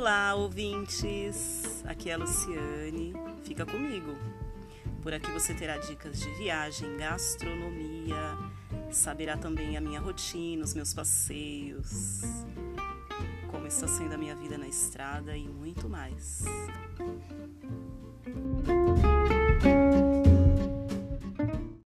Olá, ouvintes! Aqui é a Luciane. Fica comigo. Por aqui você terá dicas de viagem, gastronomia, saberá também a minha rotina, os meus passeios, como está sendo a minha vida na estrada e muito mais.